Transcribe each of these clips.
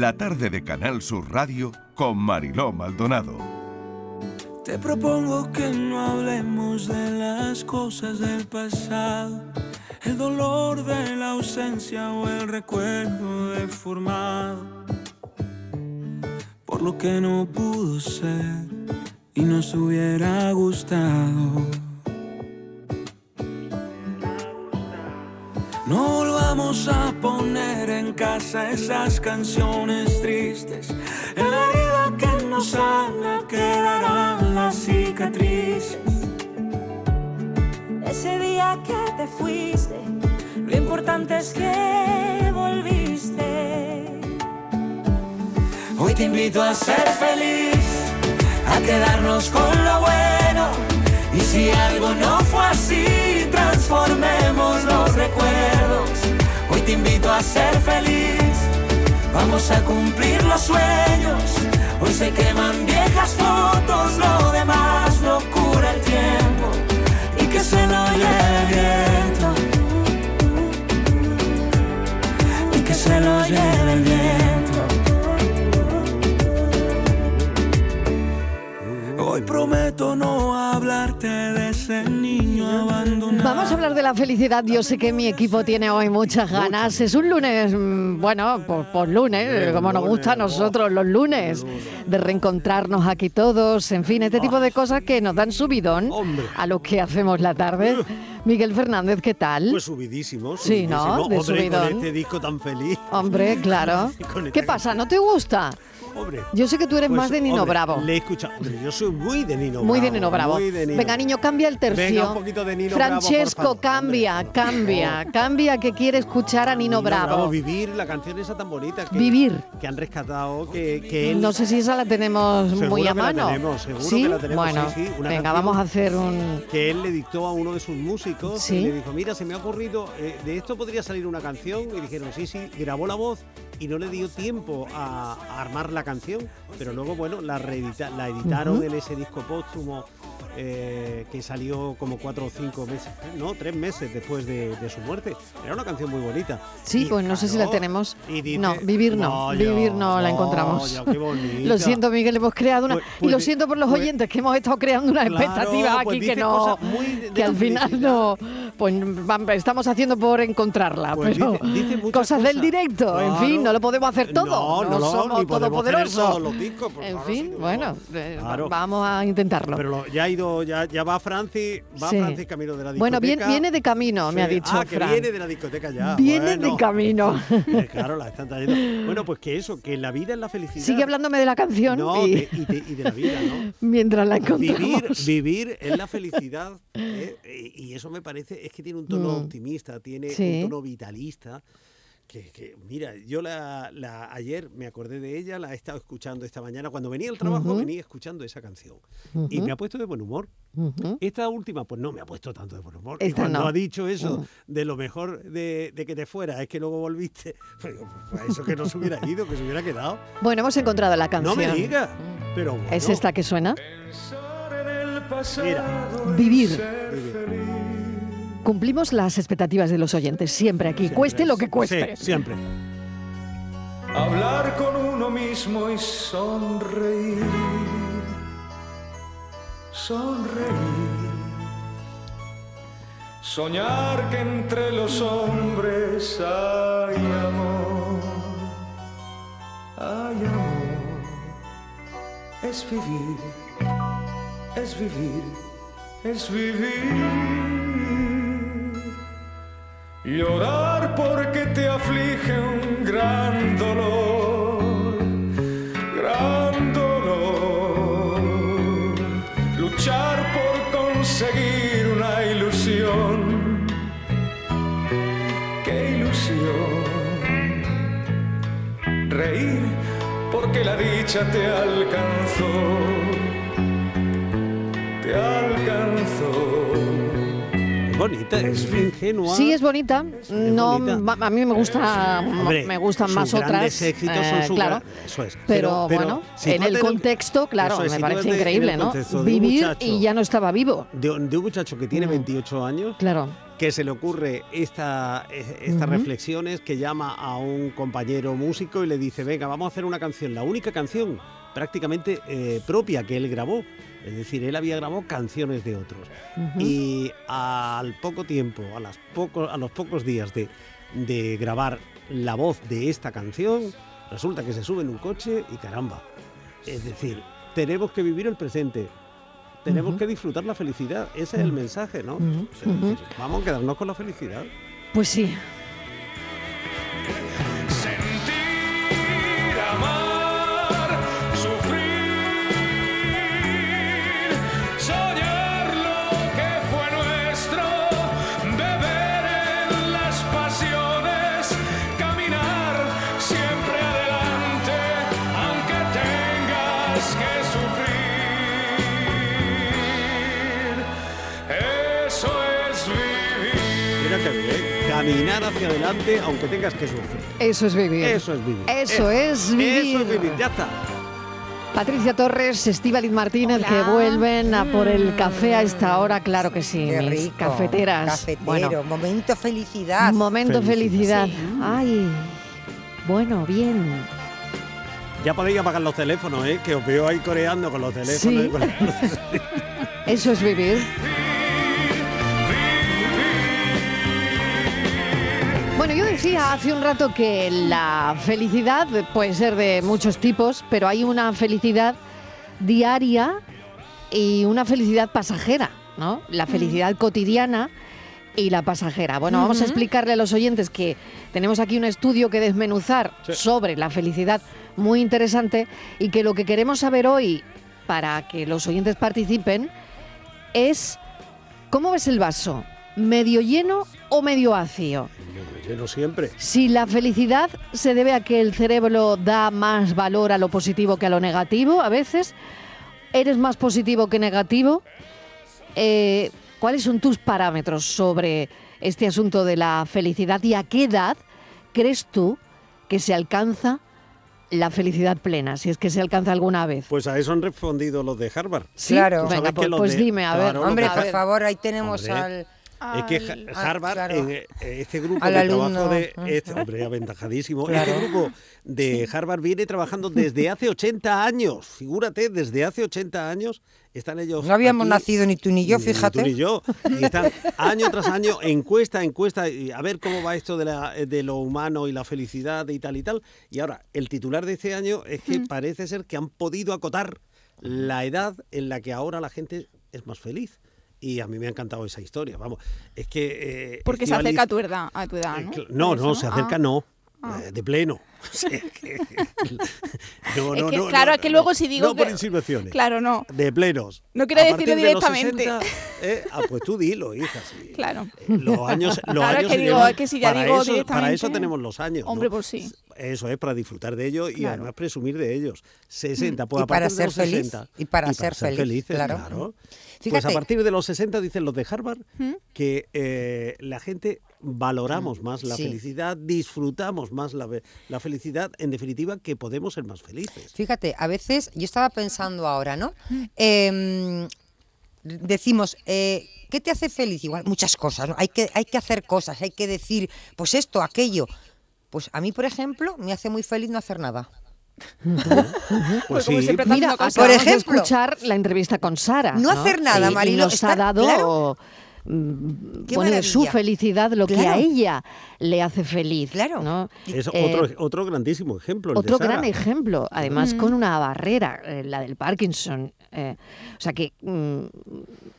la tarde de Canal Sur Radio con Mariló Maldonado. Te propongo que no hablemos de las cosas del pasado, el dolor de la ausencia o el recuerdo deformado, por lo que no pudo ser y nos hubiera gustado. No volvamos a poner en casa esas canciones tristes. En la herida que nos sana quedarán las cicatrices. Ese día que te fuiste, lo importante es que volviste. Hoy te invito a ser feliz, a quedarnos con lo bueno. Y si algo no fue así, transformemos los recuerdos. Hoy te invito a ser feliz, vamos a cumplir los sueños. Hoy se queman viejas fotos, lo demás lo cura el tiempo. Y que se lo lleve el viento. Y que se lo lleve el viento. Hoy prometo no hablarte de ese niño abandonado. Vamos a hablar de la felicidad. Yo sé que mi equipo tiene hoy muchas ganas. Es un lunes, mm, bueno, por, por lunes, como nos gusta a nosotros los lunes, de reencontrarnos aquí todos, en fin, este tipo de cosas que nos dan subidón Hombre. a lo que hacemos la tarde. Miguel Fernández, ¿qué tal? Pues subidísimo. Sí, ¿no? De Hombre, subidón. con este disco tan feliz. Hombre, claro. ¿Qué pasa? ¿No te gusta? Hombre. Yo sé que tú eres Pues, más de Nino hombre, Bravo. Le he escuchado. Hombre, yo soy muy de Nino Muy Bravo. de Nino Bravo. muy de Nino. Venga, niño, cambia el tercio. Venga, un poquito de Nino Bravo, Francesco, cambia, Hombre, cambia, cambia que quiere escuchar a Nino, Bravo. Vivir, la canción esa tan bonita. Que, Vivir. Que han rescatado, que, que él... No sé si esa la tenemos Seguro muy a que la mano. tenemos, seguro ¿Sí? que la tenemos, Bueno, sí, sí, una venga, vamos a hacer un. que él le dictó a uno de sus músicos Sí. y le dijo, mira, se me ha ocurrido, eh, de esto podría salir una canción. Y dijeron, sí, sí, grabó la voz y no le dio tiempo a, a armar la canción, pero luego, bueno, la, reedita- la editaron en ese disco póstumo eh, que salió como cuatro o cinco meses, no, tres meses después de, de su muerte. Era una canción muy bonita. Sí, Y, pues no sé si la claro, tenemos. y dice, no, vivir no, "Vaya, vivir no la vaya, encontramos. qué bonita". lo siento, Miguel, hemos creado una. Pues- y lo pues- siento por los pues- oyentes que hemos estado creando unas Claro, expectativas pues aquí que no. cosas de- que al final felicidad. no. Pues estamos haciendo por encontrarla, Pues pero. dice- dice muchas cosas del cosas. directo, en fin, Claro. no lo podemos hacer todo. No, no, no, somos todopoderosos. pues en claro, fin, bueno, no. eh, Claro. vamos a intentarlo. Pero ya ha ido, ya, ya va Francis, va Sí. Francis camino de la discoteca. Bueno, viene, viene de camino, me ha dicho Ah, que Fran. viene de la discoteca ya. Viene de camino. Eh, Claro, la están trayendo. Bueno, pues que eso, que la vida es la felicidad. Sigue hablándome de la canción No, y de- y, de, y de la vida, ¿no? mientras la encontramos. Vivir, vivir es la felicidad. ¿eh? Y y eso me parece, es que tiene un tono Mm. optimista, tiene Sí. un tono vitalista. Que, que, mira, yo la, la- ayer me acordé de ella, la he estado escuchando esta mañana. Cuando venía al trabajo, Ujú. venía escuchando esa canción. Y me ha puesto de buen humor. Esta última, pues no me ha puesto tanto de buen humor. Y cuando no. ha dicho eso de lo mejor de, de que te fuera, es que luego volviste, pues, pues, eso que no se hubiera ido, que se hubiera quedado. Bueno, hemos encontrado la No canción. me digas. Pero bueno, ¿Es esta que suena? Mira, Vivir. vivir. Cumplimos las expectativas de los oyentes, siempre aquí, cueste lo que cueste. Sí, siempre. Hablar con uno mismo y sonreír. Sonreír. Soñar que entre los hombres hay amor. Hay amor. Es vivir. Es vivir. Es vivir. Llorar porque te aflige un gran dolor, gran dolor. Luchar por conseguir una ilusión, qué ilusión. Reír porque la dicha te alcanzó, te alcanzó. Es bonita, es ingenua. Sí, es bonita. No, bonita. a mí me gusta, Hombre, me gustan sus más grandes otras. éxitos son eh, sus claro. eso es. Pero, bueno, en el contexto, claro, es, me parece increíble, ¿no? Vivir muchacho- y ya no estaba vivo. De, un de un muchacho que tiene Mm. 28 años, Claro. que se le ocurre esta, eh, estas reflexiones, que llama a un compañero músico y le dice, venga, vamos a hacer una canción, la única canción prácticamente eh, propia que él grabó. Es decir, él había grabado canciones de otros. Y al poco tiempo, a, las poco- a los pocos días de, de grabar la voz de esta canción, resulta que se sube en un coche y caramba. Es decir, tenemos que vivir el presente. Tenemos que disfrutar la felicidad. Ese es el mensaje, ¿no? Vamos a quedarnos con la felicidad. Pues sí. Hacia adelante aunque tengas que sufrir. Eso es vivir. Eso es vivir. Eso es vivir. Eso es vivir. Ya está. Patricia Torres, Estíbaliz Martínez, que vuelven a por el café a esta hora, claro que sí, Qué mis rico. cafeteras. Cafetero, Bueno, momento felicidad. momento felicidad. Felicidad. Ay, bueno, bien. Ya podéis apagar los teléfonos, ¿eh? Que os veo ahí coreando con los teléfonos. Sí. y con los- Eso es vivir. Bueno, yo decía hace un rato que la felicidad puede ser de muchos tipos, pero hay una felicidad diaria y una felicidad pasajera, ¿no? La felicidad cotidiana y la pasajera. Bueno, vamos a explicarle a los oyentes que tenemos aquí un estudio que desmenuzar Sí. sobre la felicidad muy interesante y que lo que queremos saber hoy para que los oyentes participen es ¿cómo ves el vaso? ¿Medio lleno o medio vacío? Lleno siempre. Si la felicidad se debe a que el cerebro da más valor a lo positivo que a lo negativo, a veces, ¿eres más positivo que negativo? Eh, ¿Cuáles son tus parámetros sobre este asunto de la felicidad y a qué edad crees tú que se alcanza la felicidad plena, si es que se alcanza alguna vez? Pues a eso han respondido los de Harvard. ¿Sí? claro. Venga, pues, pues de- dime, a ver. claro, Hombre, por favor, ahí tenemos Hombre. al... Es que al- Harvard, claro. eh, eh, este grupo Al de alumno. trabajo de. Este, hombre, aventajadísimo. Claro. Este grupo de Harvard viene trabajando desde hace 80 años. Figúrate, desde hace 80 años están ellos. No habíamos aquí, nacido ni tú ni yo, ni fíjate. tú ni yo. Y están año tras año, encuesta, encuesta, y a ver cómo va esto de, la, de lo humano y la felicidad y tal y tal. Y ahora, el titular de este año es que parece ser que han podido acotar la edad en la que ahora la gente es más feliz. Y a mí me ha encantado esa historia, vamos. Es que... eh, Porque se Estíbaliz- acerca a tu edad, a tu edad, eh, ¿no? cl- No, Por no, se acerca Ah. no. Ah. eh, De pleno. O sea, que- no, Es no, que, no, claro, no, es que luego si digo No por que- insinuaciones. Claro, no. De plenos. No quiero decirlo de directamente. 60, eh, ah, pues tú dilo, hija. sí. Claro. Los años, los Claro, años que se digo, llevan- es que si ya para digo eso, Para eso directamente- tenemos los años. Hombre, ¿no? pues sí. Eso es para disfrutar de ellos y Claro. además presumir de ellos. 60, pues Y a para partir de ser los feliz, 60. y para ser feliz, felices, claro. claro. Pues a partir de los 60 dicen los de Harvard ¿Mm? que eh, la gente valoramos más la Sí. felicidad, disfrutamos más la, felicidad, en definitiva que podemos ser más felices. Fíjate, a veces yo estaba pensando ahora, ¿no? Em, decimos, eh, ¿qué te hace feliz? Igual, muchas cosas, ¿no? Hay que, hay que hacer cosas, hay que decir, pues esto, aquello. Pues a mí, por ejemplo, me hace muy feliz no hacer nada. Pues como sí, siempre Mira. Por de ejemplo, escuchar la entrevista con Sara. no hacer nada, Marilo, nos ha dado claro. Qué bueno, de su felicidad lo que a ella le hace feliz. Claro. ¿no? es Eh, otro, otro grandísimo ejemplo. el de Otro Sara. gran ejemplo, además con una barrera, eh, la del Parkinson. eh, o sea que mm,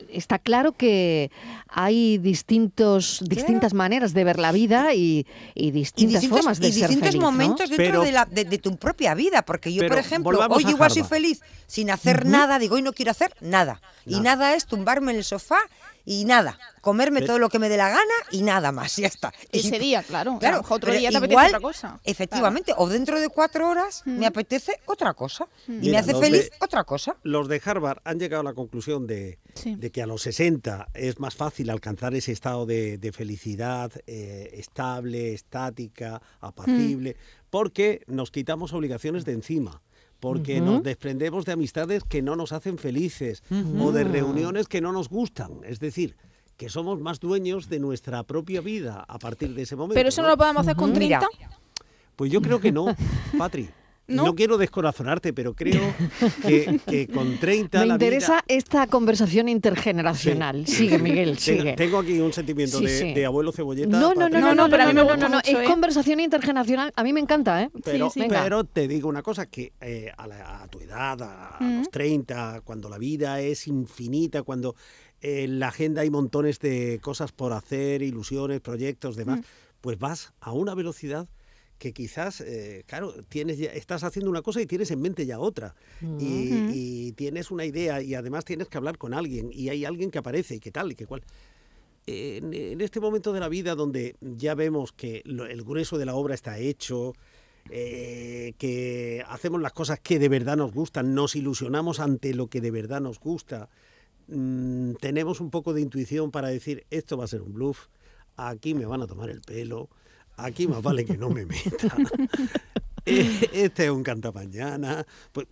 está claro que hay distintos, distintas maneras de ver la vida y, y Y distintas formas de y ser distintos feliz. ¿no? momentos dentro Pero- de, la- de- de tu propia vida, porque yo, por ejemplo, hoy igual soy feliz sin hacer nada, digo, hoy no quiero hacer nada. Y nada es tumbarme en el sofá y nada, comerme Pero- todo lo que me dé la gana y nada más, ya está. Ese Y- día, claro. Claro, otro día te apetece igual, otra cosa. Efectivamente, o dentro de cuatro horas me apetece otra cosa. Y me hace feliz de- otra cosa. Los de Harvard han llegado a la conclusión de, Sí. de que a los 60 es más fácil alcanzar ese estado de, de felicidad eh, estable, estática, apacible, porque nos quitamos obligaciones de encima. Porque nos desprendemos de amistades que no nos hacen felices o de reuniones que no nos gustan. Es decir, que somos más dueños de nuestra propia vida a partir de ese momento. Pero eso no lo podemos hacer con 30. Pues yo creo que no, Patri. ¿No? ¿No? quiero descorazonarte, pero creo que, que con 30 Me la vida- interesa esta conversación intergeneracional. Sigue, Miguel, Tengo, sigue. tengo aquí un sentimiento Sí, de, sí. de abuelo cebolleta. No, no, no, no, No, pero a no, mí me no, gusta no, no, mucho, es ¿eh? conversación intergeneracional. A mí me encanta, ¿eh? Pero, Sí, sí. Venga. pero te digo una cosa, que eh, a, la- a tu edad, a, a Mm. los 30, cuando la vida es infinita, cuando eh, en la agenda hay montones de cosas por hacer, ilusiones, proyectos, demás, Mm. pues vas a una velocidad que quizás, eh, claro, tienes ya- estás haciendo una cosa y tienes en mente ya otra. y, y tienes una idea y además tienes que hablar con alguien y hay alguien que aparece y qué tal y qué cual. En, en este momento de la vida donde ya vemos que lo- el grueso de la obra está hecho, eh, que hacemos las cosas que de verdad nos gustan, nos ilusionamos ante lo que de verdad nos gusta, mm, tenemos un poco de intuición para decir esto va a ser un bluff, aquí me van a tomar el pelo, aquí más vale que no me meta, eh, este es un cantamañana, pues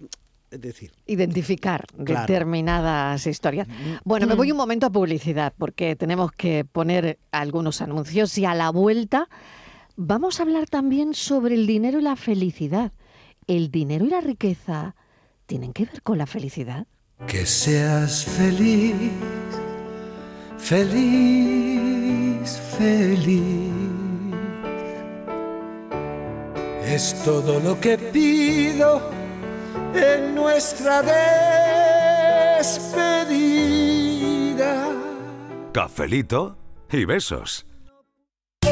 es decir, identificar Claro. determinadas historias. Bueno, me voy un momento a publicidad porque tenemos que poner algunos anuncios y a la vuelta vamos a hablar también sobre el dinero y la felicidad. ¿El dinero y la riqueza tienen que ver con la felicidad? Que seas feliz, feliz, feliz. Es todo lo que pido en nuestra despedida. Cafelito y besos.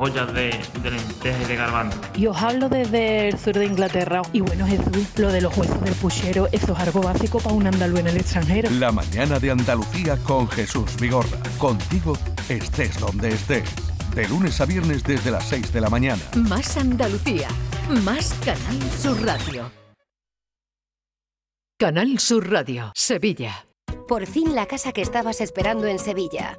ollas de, de lentejas y de garbanzo. Y os hablo desde el sur de Inglaterra. Y bueno, Jesús, lo de los huesos del puchero, eso es algo básico para un andaluz en el extranjero. La mañana de Andalucía con Jesús Vigorra. Contigo estés donde estés. De lunes a viernes desde las 6 de la mañana. Más Andalucía, más Canal Sur Radio. Canal Sur Radio, Sevilla. Por fin la casa que estabas esperando en Sevilla.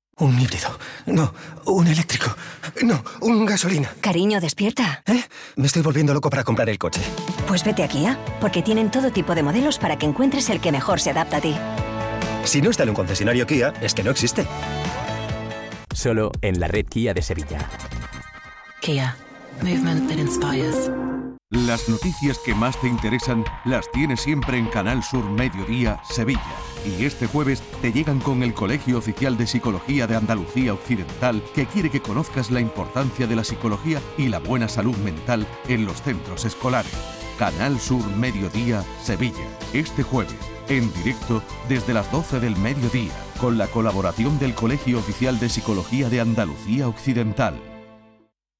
Un híbrido. No, un eléctrico. No, un gasolina. Cariño, despierta. ¿Eh? Me estoy volviendo loco para comprar el coche. Pues vete a Kia, porque tienen todo tipo de modelos para que encuentres el que mejor se adapta a ti. Si no está en un concesionario Kia, es que no existe. Solo en la red Kia de Sevilla. Kia. Movement that inspires. Las noticias que más te interesan las tienes siempre en Canal Sur Mediodía, Sevilla. Y este jueves te llegan con el Colegio Oficial de Psicología de Andalucía Occidental, que quiere que conozcas la importancia de la psicología y la buena salud mental en los centros escolares. Canal Sur Mediodía, Sevilla. Este jueves, en directo desde las 12 del mediodía, con la colaboración del Colegio Oficial de Psicología de Andalucía Occidental.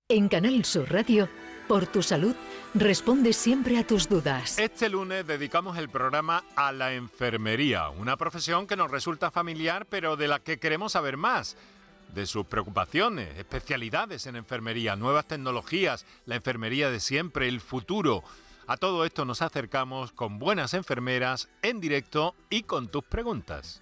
En Canal Sur Radio, por tu salud, responde siempre a tus dudas. Este lunes dedicamos el programa a la enfermería, una profesión que nos resulta familiar pero de la que queremos saber más. De sus preocupaciones, especialidades en enfermería, nuevas tecnologías, la enfermería de siempre, el futuro. A todo esto nos acercamos con buenas enfermeras en directo y con tus preguntas.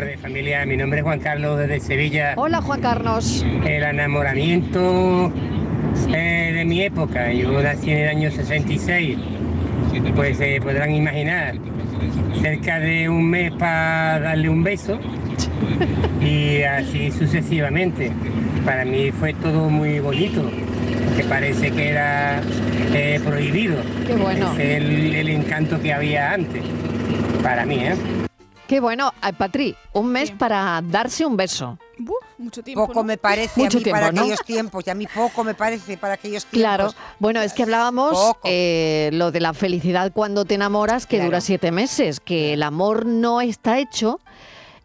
tardes familia, mi nombre es Juan Carlos desde Sevilla. Hola Juan Carlos. El enamoramiento eh, de mi época, yo nací en el año 66, pues se podrán imaginar, cerca de un mes para darle un beso y así sucesivamente. Para mí fue todo muy bonito, que parece que era eh, prohibido. Qué bueno. Es el, el encanto que había antes, para mí, ¿eh? Qué bueno, Patri, un mes para darse un beso. mucho tiempo. Poco ¿no? me parece Mucho a mí para tiempo, ¿no? aquellos tiempos, y a mí poco me parece para aquellos tiempos. Claro, bueno, es que hablábamos eh, lo de la felicidad cuando te enamoras, que dura siete meses, que el amor no está hecho,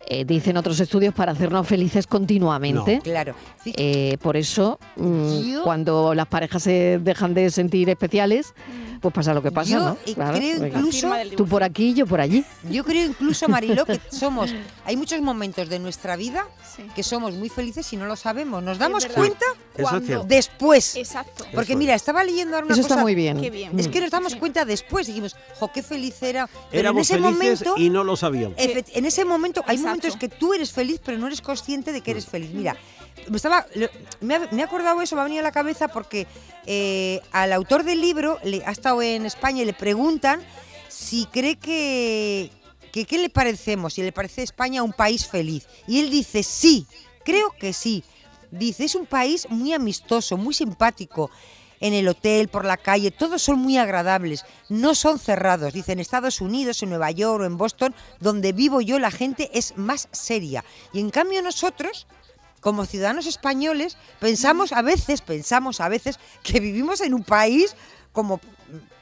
eh, dicen otros estudios, para hacernos felices continuamente. No. Claro. Eh, por eso, mm, Yo- cuando las parejas se dejan de sentir especiales, pues pasa lo que pasa, Yo, ¿no? eh, creo venga. incluso- Tú por aquí, yo por allí. Yo creo incluso, Mariló, que somos, hay muchos momentos de nuestra vida que somos muy felices y no lo sabemos. Nos damos cuenta Eso Cuando- después. Exacto. Porque mira, es. estaba leyendo ahora una Eso está muy bien. Qué bien. Es que nos damos cuenta después, dijimos, jo, qué feliz era. Pero en Éramos ese felices momento, y no lo sabíamos. En ese momento hay Exacto. momentos que tú eres feliz, pero no eres consciente de que eres feliz. Mira, me estaba, lo- me, ha, me ha acordado eso, me ha venido a la cabeza porque eh, al autor del libro le, ha estado en España y le preguntan si cree que, que qué le parecemos, si le parece España un país feliz. Y él dice sí, creo que sí. Dice, es un país muy amistoso, muy simpático. En el hotel, por la calle, todos son muy agradables, no son cerrados. Dice, en Estados Unidos, en Nueva York o en Boston, donde vivo yo, la gente es más seria. Y en cambio nosotros, como ciudadanos españoles, pensamos a veces, pensamos a veces que vivimos en un país como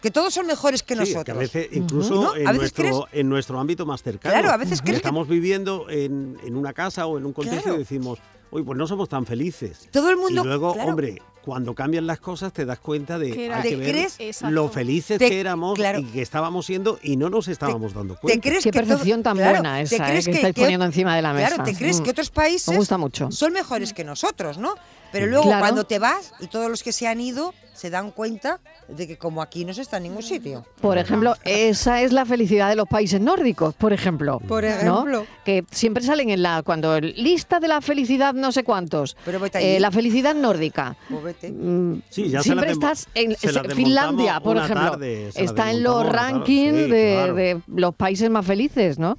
que todos son mejores que Sí, nosotros. que a veces incluso ¿No? en, A veces nuestro, crees- en nuestro ámbito más cercano. Claro, a veces crees que- Estamos viviendo en, en una casa o en un contexto Claro. y decimos, uy, pues no somos tan felices. Todo el mundo- Y luego, claro. hombre, cuando cambian las cosas te das cuenta de Que era- hay ¿Te que ver crees? Exacto. lo felices Te- que éramos claro. y que estábamos siendo y no nos estábamos dando cuenta. crees Qué que todo- percepción tan claro, buena ¿te esa, eh, que, que- estáis que- poniendo encima de la mesa. Claro, te crees Mm. que otros países Me gusta mucho. son mejores que nosotros, ¿no? Pero luego Claro. cuando te vas y todos los que se han ido se dan cuenta de que como aquí no se está en ningún sitio. Por ejemplo, esa es la felicidad de los países nórdicos, por ejemplo. Por ¿no? ejemplo. Que siempre salen en la cuando lista de la felicidad no sé cuántos. Pero vete Eh, la felicidad nórdica. Pues vete. Mm, Sí, ya se siempre estás en se la se- Finlandia, por ejemplo. tarde, está en los rankings sí, de, claro. de los países más felices, ¿no?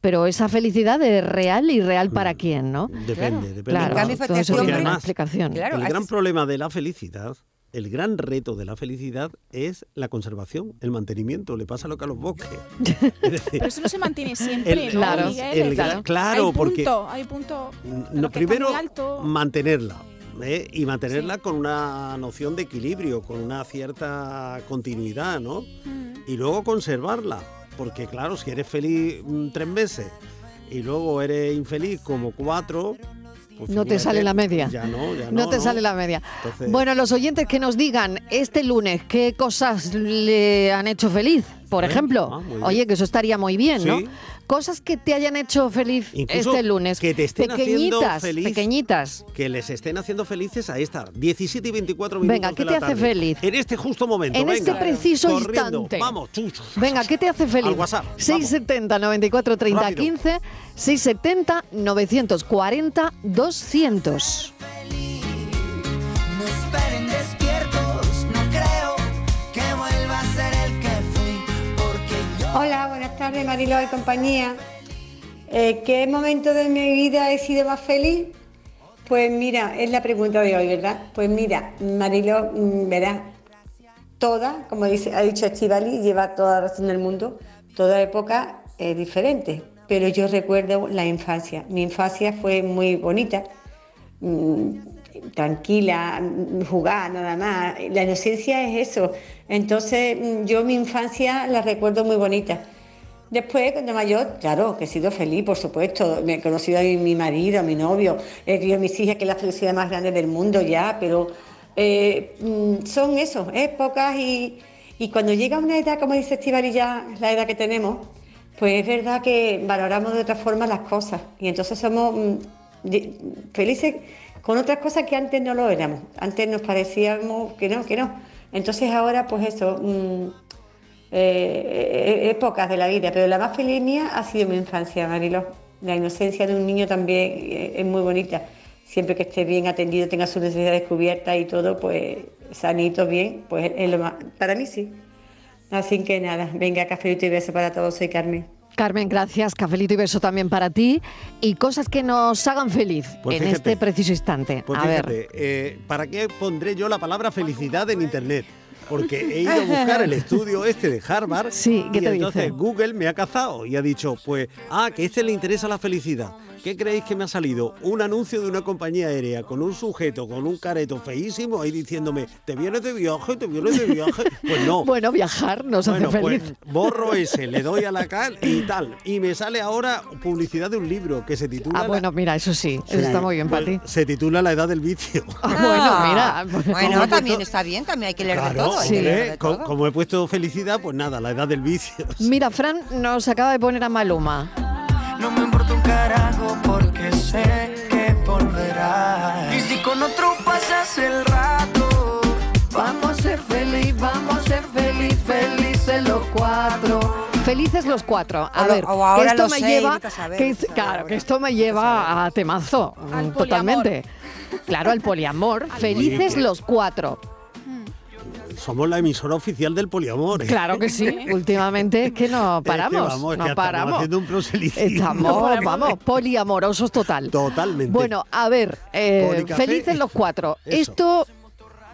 Pero esa felicidad es real y real para quién, ¿no? Depende, depende. Claro, En cambio, todo eso Porque tiene una además, explicación. el gran problema de la felicidad, el gran reto de la felicidad es la conservación, el mantenimiento. Le pasa lo que a los bosques. Es decir, Pero eso no se mantiene siempre, El- ¿no, claro, Miguel? el claro, hay porque- punto, hay punto. no, primero, alto. mantenerla. ¿eh? Y mantenerla con una noción de equilibrio, con una cierta continuidad, ¿no? Mm. Y luego conservarla. Porque claro, si eres feliz mm, tres meses y luego eres infeliz como cuatro... pues No te sale la media. Ya no, ya no. No te sale la media. Entonces- Bueno, los oyentes que nos digan este lunes qué cosas le han hecho feliz. Por ejemplo. ah. Oye, que eso estaría muy bien, ¿no? Sí. Cosas que te hayan hecho feliz Incluso este lunes. que te estén haciendo pequeñitas, feliz. pequeñitas. Que les estén haciendo felices a esta 17 y 24 minutos. Venga, ¿qué de la te hace feliz? En este justo momento. En este preciso Corriendo. instante. Vamos, chucho. Venga, ¿qué te hace feliz? Al WhatsApp, vamos. 670 94 30 Rápido. 15 670 940 200. No Hola, buenas tardes Mariló y compañía. Eh, ¿Qué momento de mi vida he sido más feliz? Pues mira, es la pregunta de hoy, ¿verdad? Pues mira, Mariló, mm, verás, toda, como dice, ha dicho Estivali, lleva toda la razón del mundo, toda época es diferente, pero yo recuerdo la infancia. Mi infancia fue muy bonita, mm, tranquila, jugar nada más. La inocencia es eso. Entonces, mm, yo mi infancia la recuerdo muy bonita. Después, cuando mayor, claro, que he sido feliz, por supuesto. Me he conocido a mi, marido, a mi novio, he tenido a mis hijas, que es la felicidad más grande del mundo ya, pero eh, mm, son eso, épocas y, y cuando llega una edad, como dice Estivali, ya la edad que tenemos, pues es verdad que valoramos de otra forma las cosas y entonces somos mm, felices con otras cosas que antes no lo éramos. Antes nos parecíamos que no, que no. Entonces ahora, pues eso, mm, eh, épocas de la vida, pero la más feliz mía ha sido mi infancia, Mariló. La inocencia de un niño también eh, es muy bonita. Siempre que esté bien atendido, tenga sus necesidades cubiertas y todo, pues sanito, bien, pues es lo más. Para mí sí. Así que nada, venga, cafelito y beso para todos, soy Carmen. Carmen, gracias. Cafelito y beso también para ti. Y cosas que nos hagan feliz Pues en fíjate. este preciso instante. Pues a ver. eh, ¿para qué pondré yo la palabra felicidad en internet? Porque he ido a buscar el estudio este de Harvard Sí, ¿qué y te entonces dice? Google me ha cazado y ha dicho, pues, ah, que a este le interesa la felicidad. ¿Qué creéis que me ha salido? Un anuncio de una compañía aérea con un sujeto, con un careto feísimo ahí diciéndome, ¿te vienes de viaje? ¿Te vienes de viaje? Pues no. Bueno, viajar nos Bueno, hace pues feliz. borro ese, le doy a la cal y tal. Y me sale ahora publicidad de un libro que se titula... Ah, bueno, mira, eso sí, eso Sí, está muy bien para pues, ti. Se titula La edad del vicio. Ah, bueno, mira. Bueno, también está bien, también hay que leer de Claro, todo. leer de todo. como he puesto felicidad, pues nada, la edad del vicio. Mira, Fran nos acaba de poner a Maluma. No me importa un carajo sé que volverás. Y si con otro pasas el rato, Vamos a ser feliz, vamos a ser feliz, felices los cuatro. Felices los cuatro. A O ver, o ahora que esto me seis, lleva, saber, que, claro, ahora. que esto me lleva a temazo, Al totalmente. Claro, al poliamor. Felices los cuatro. Somos la emisora oficial del poliamor. ¿eh? Claro que sí. Últimamente es que no Es que paramos, vamos, que estamos haciendo un proselitismo. Estamos, vamos, poliamorosos total. Totalmente. Bueno, a ver, eh, felices los cuatro. Eso. Esto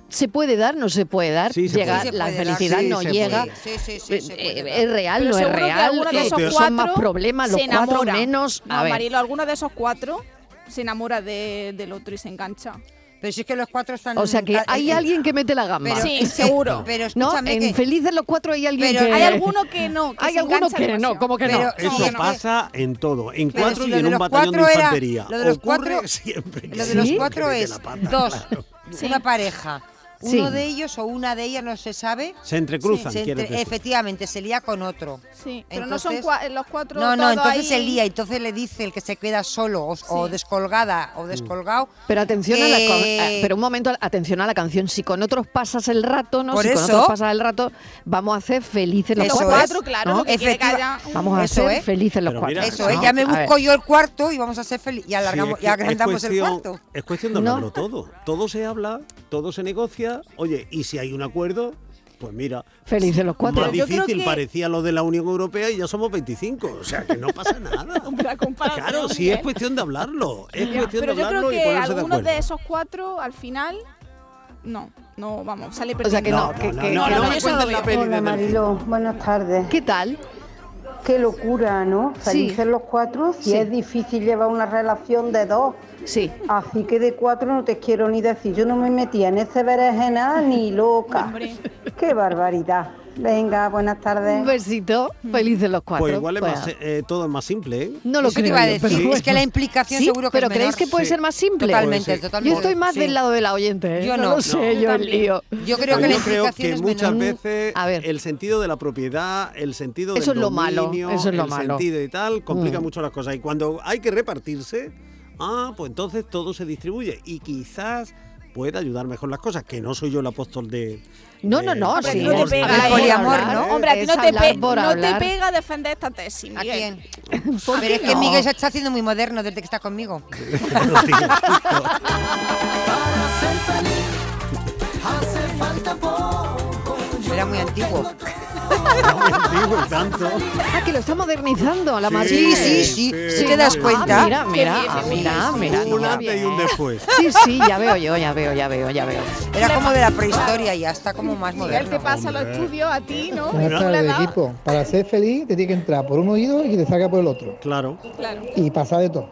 se puede dar, no se puede dar. Sí, se Llega, puede. Sí, se la felicidad Sí, no llega. Sí, Eh, es real, Pero no es que real. alguno de que esos son cuatro más problemas los se cuatro menos. A No, ver. Marilo, alguno de esos cuatro se enamora de- del otro y se engancha. Pero si es que los cuatro están... O sea que hay alguien que mete la gamba. pero- Sí, seguro. Pero ¿No? En que... Felices los cuatro hay alguien Pero que. Hay alguno que no, que Hay alguno que no, como que no. Eso Sí, que no- pasa en todo, en Pero cuatro si y en un batallón de era- infantería. lo de los Ocurre cuatro- siempre. Lo de los ¿Sí? cuatro es dos, claro. una pareja. Sí. Uno de ellos o una de ellas no se sabe. Se entrecruzan, se entre- efectivamente, se lía con otro. Sí, pero no son cua- los cuatro. No, no, entonces ahí. se lía, entonces le dice el que se queda solo o, descolgada o descolgado. Pero atención a la con- que- eh, pero un momento, atención a la canción. Si con otros pasas el rato, ¿no? Por si con eso- otros pasas el rato, vamos a ser felices los Eso cuatro. es. cuatro, claro, ¿no? lo que quiere que Efectiva- haya Vamos a Eso ser es. felices los Pero cuatro. mira, Eso es, ¿no? ya me busco yo el cuarto y vamos a ser felices. Y alargamos, Sí, y es que agrandamos es el cuestión, cuarto. Es cuestión de No. hablarlo todo. Todo se habla, todo se negocia. Oye, y si hay un acuerdo, pues mira. Felices los cuatro. Más Yo difícil que- parecía lo de la Unión Europea y ya somos 25. O sea, que no pasa nada. Claro, sí es cuestión de hablarlo. Es Ya, cuestión pero de yo creo y que ponerse algunos de esos cuatro, al final, no, no, vamos, sale O sea que perdiendo. no, que, no, que- no, que no no. me la peli Hola buenas tardes. ¿Qué tal? Qué locura, ¿no? Felices los cuatro, si Sí. es difícil llevar una relación de dos. Sí. Así que de cuatro no te quiero ni decir. Yo no me metía en ese berenjenal ni loca. Hombre. Qué barbaridad. Venga, buenas tardes. Un besito, felices los cuatro. Pues igual es Pues, más, eh, todo es más simple, ¿eh? No lo Eso te creo iba a decir, es que la implicación ¿Sí? seguro que ¿Pero es creéis menor. que puede Sí. ser más simple? Totalmente, totalmente. Yo estoy más Sí. del lado del oyente. ¿eh? Yo no, no. lo sé, No. yo Yo el lío. Yo creo que Pues la yo creo implicación que es muchas menor. veces A ver. el sentido de la propiedad, el sentido Eso del es lo malo, dominio, eso es lo el malo. sentido y tal, complica Mm. mucho las cosas. Y cuando hay que repartirse, ah, pues entonces todo se distribuye y quizás pueda ayudar mejor las cosas, que no soy yo el apóstol de... No, no, no, sí. no te pega, por poliamor, ¿no? Hombre, a ti no te, no te pega defender esta tesis, ¿A quién? ¿Por Pero qué es que? Miguel se está haciendo muy moderno desde que está conmigo. Era muy antiguo. Digo, tanto. Ah, que lo está modernizando la Sí, Madrid. sí, sí, sí te das sí. cuenta. Ah, mira, mira, ah, mira, sí, mira. Un niña, antes y un después. Sí, sí, ya veo yo, ya veo, ya veo, ya veo. Era como de la prehistoria, ya está como más Miguel moderno. te pasa los estudios a ti, ¿no? Buenas tardes, equipo. Para ser feliz te tiene que entrar por un oído y te salga por el otro. Claro. Claro. Y pasa de todo.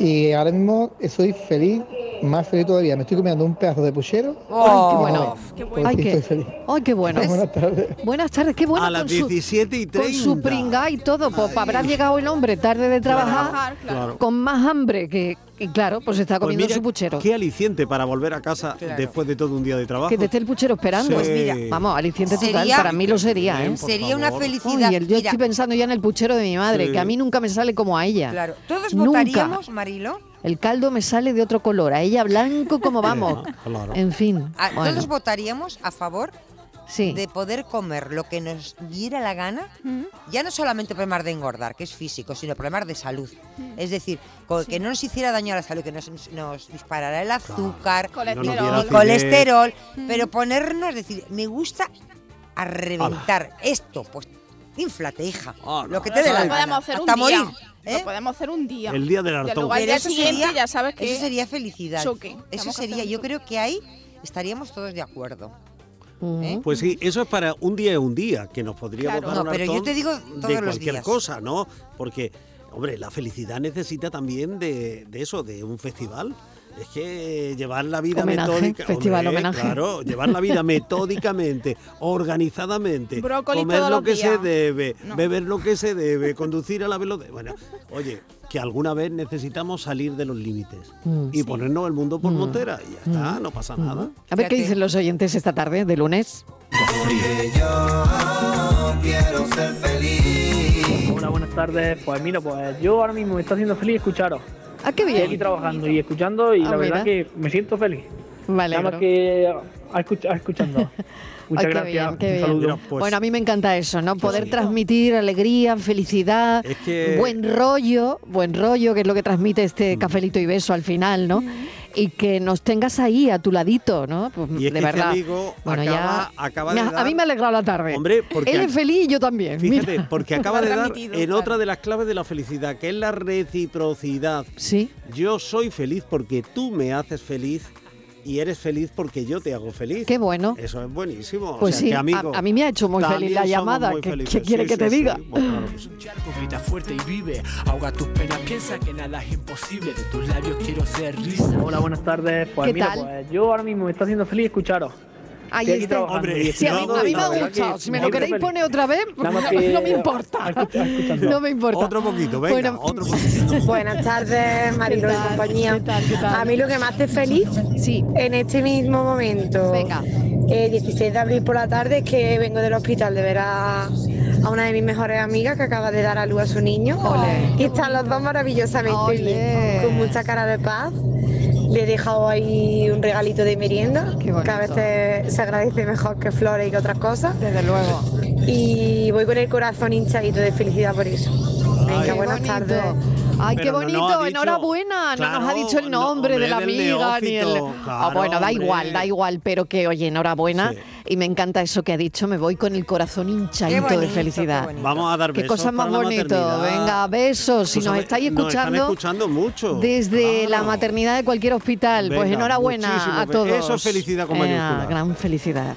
Y ahora mismo soy feliz, más feliz todavía. Me estoy comiendo un pedazo de puchero. Oh, qué bueno. Qué Pues Ay, qué, ay, qué bueno. Buenas tardes. Buenas tardes, qué bueno a las con su, 17 y 30. con su pringa y todo. Pues habrá llegado el hombre tarde de trabajar, Trabajar, claro. Claro. con más hambre que, y claro, pues está Pues comiendo mira, su puchero. Qué aliciente para volver a casa Claro. después de todo un día de trabajo. Que te esté el puchero esperando. Sí. Pues mira, Vamos, aliciente total. sería- Para mí lo sería, ¿eh? Sería una felicidad. Uy, el- yo Mira, estoy pensando ya en el puchero de mi madre, Sí. que a mí nunca me sale como a ella. Claro, todos Nunca. votaríamos, Marilo, El caldo me sale de otro color, a ella blanco como vamos. Claro. En fin. a- bueno, todos votaríamos a favor sí. de poder comer lo que nos diera la gana, ya no solamente problemas de engordar, que es físico, sino problemas de salud. Es decir, que no nos hiciera daño a la salud, que nos, nos disparara el azúcar, Colesterol. No nos diera el colesterol, pero ponernos, decir, me gusta a reventar esto, pues inflate, hija, Ah, no. lo que te dé la lo gana, podemos hacer un hasta día. morir. ¿eh? Lo podemos hacer un día. El día del hartón. Pero día eso siguiente sería, ya sabes que eso sería felicidad. choque. Eso sería, yo creo que ahí estaríamos todos de acuerdo. ¿Eh? Pues sí, eso es para un día y un día, que nos podríamos Claro. dar No, un pero yo te digo de todos cualquier cosa, ¿no? Porque, hombre, la felicidad necesita también de, de eso, de un festival. Es que llevar la vida Homenaje, metódica. festival hombre, homenaje. Claro, llevar la vida metódicamente, organizadamente, Brócoli comer lo que se debe, No. beber lo que se debe, conducir a la velocidad. Bueno, oye, que alguna vez necesitamos salir de los límites Mm. y ponernos el mundo por Mm. montera y ya está, no pasa nada. A ver qué dicen los oyentes esta tarde de lunes. Hola, buenas tardes. Pues mira, pues yo ahora mismo me está haciendo feliz escucharos. Ah, qué Estoy aquí bien. trabajando y escuchando y Ah, la mira. verdad que me siento feliz. Me Nada más que a escuch- a escuchando. Muchas Ay, qué gracias. bien, qué Un bien. saludo. Mira, pues- bueno, a mí me encanta eso, ¿no? Poder sí. transmitir alegría, felicidad, Es que- buen rollo, buen rollo, que es lo que transmite este Mm. cafelito y beso al final, ¿no? Y que nos tengas ahí a tu ladito, ¿no? Pues, Y es de que verdad. este amigo bueno, acaba, ya acaba me de ha- dar... a mí me ha alegrado la tarde. Hombre, porque Él es feliz y yo también. Fíjate, Mira. porque acaba de dar en claro. otra de las claves de la felicidad, que es la reciprocidad. Sí. Yo soy feliz porque tú me haces feliz y eres feliz porque yo te hago feliz. Qué bueno. Eso es buenísimo. o Pues sea, sí, que, amigo, a, mí me ha hecho muy feliz la llamada. ¿Qué, qué quiere Sí, que sí, te sí. diga? Bueno, claro que sí. grita fuerte y vive. Ahoga tus penas, piensa que nada es imposible. De tus labios quiero ser risa. Hola, buenas tardes. Pues ¿Qué mira, tal? pues yo ahora mismo me está haciendo feliz escucharos. Ahí está. Hombre, a mí, a me ha gustado. Si me lo queréis poner otra vez, no, más que no me importa. No me importa. Otro poquito, venga, Bueno, otro poquito. Buenas tardes, Marilo ¿Qué y compañía. ¿Qué tal? ¿Qué tal? A mí lo que me hace feliz Sí. en este mismo momento, Venga. el 16 de abril por la tarde, es que vengo del hospital de ver a, a una de mis mejores amigas que acaba de dar a luz a su niño. Y están los dos maravillosamente bien, con mucha cara de paz. Le he dejado ahí un regalito de merienda, que a veces se agradece mejor que flores y que otras cosas. Desde luego. Y voy con el corazón hinchadito de felicidad por eso. Venga, Qué buenas bonito. tardes. Ay, Pero qué bonito, dicho- enhorabuena. no nos ha dicho el no, nombre hombre, de la amiga ni el. Ah, bueno, da hombre. igual, da igual, pero que, oye, enhorabuena. Sí. Y me encanta eso que ha dicho. Me voy con el corazón hinchadito bonito, de qué felicidad. Vamos a dar Qué besos cosa más bonito. Venga, besos. Si Pues, nos estáis Nos están escuchando escuchando mucho. desde la maternidad de cualquier hospital, pues enhorabuena a todos. eso es felicidad con Eh, mayúsculas. gran felicidad.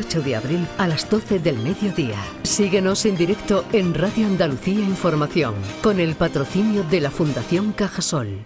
de abril a las 12 del mediodía. Síguenos en directo en Radio Andalucía Información con el patrocinio de la Fundación Cajasol.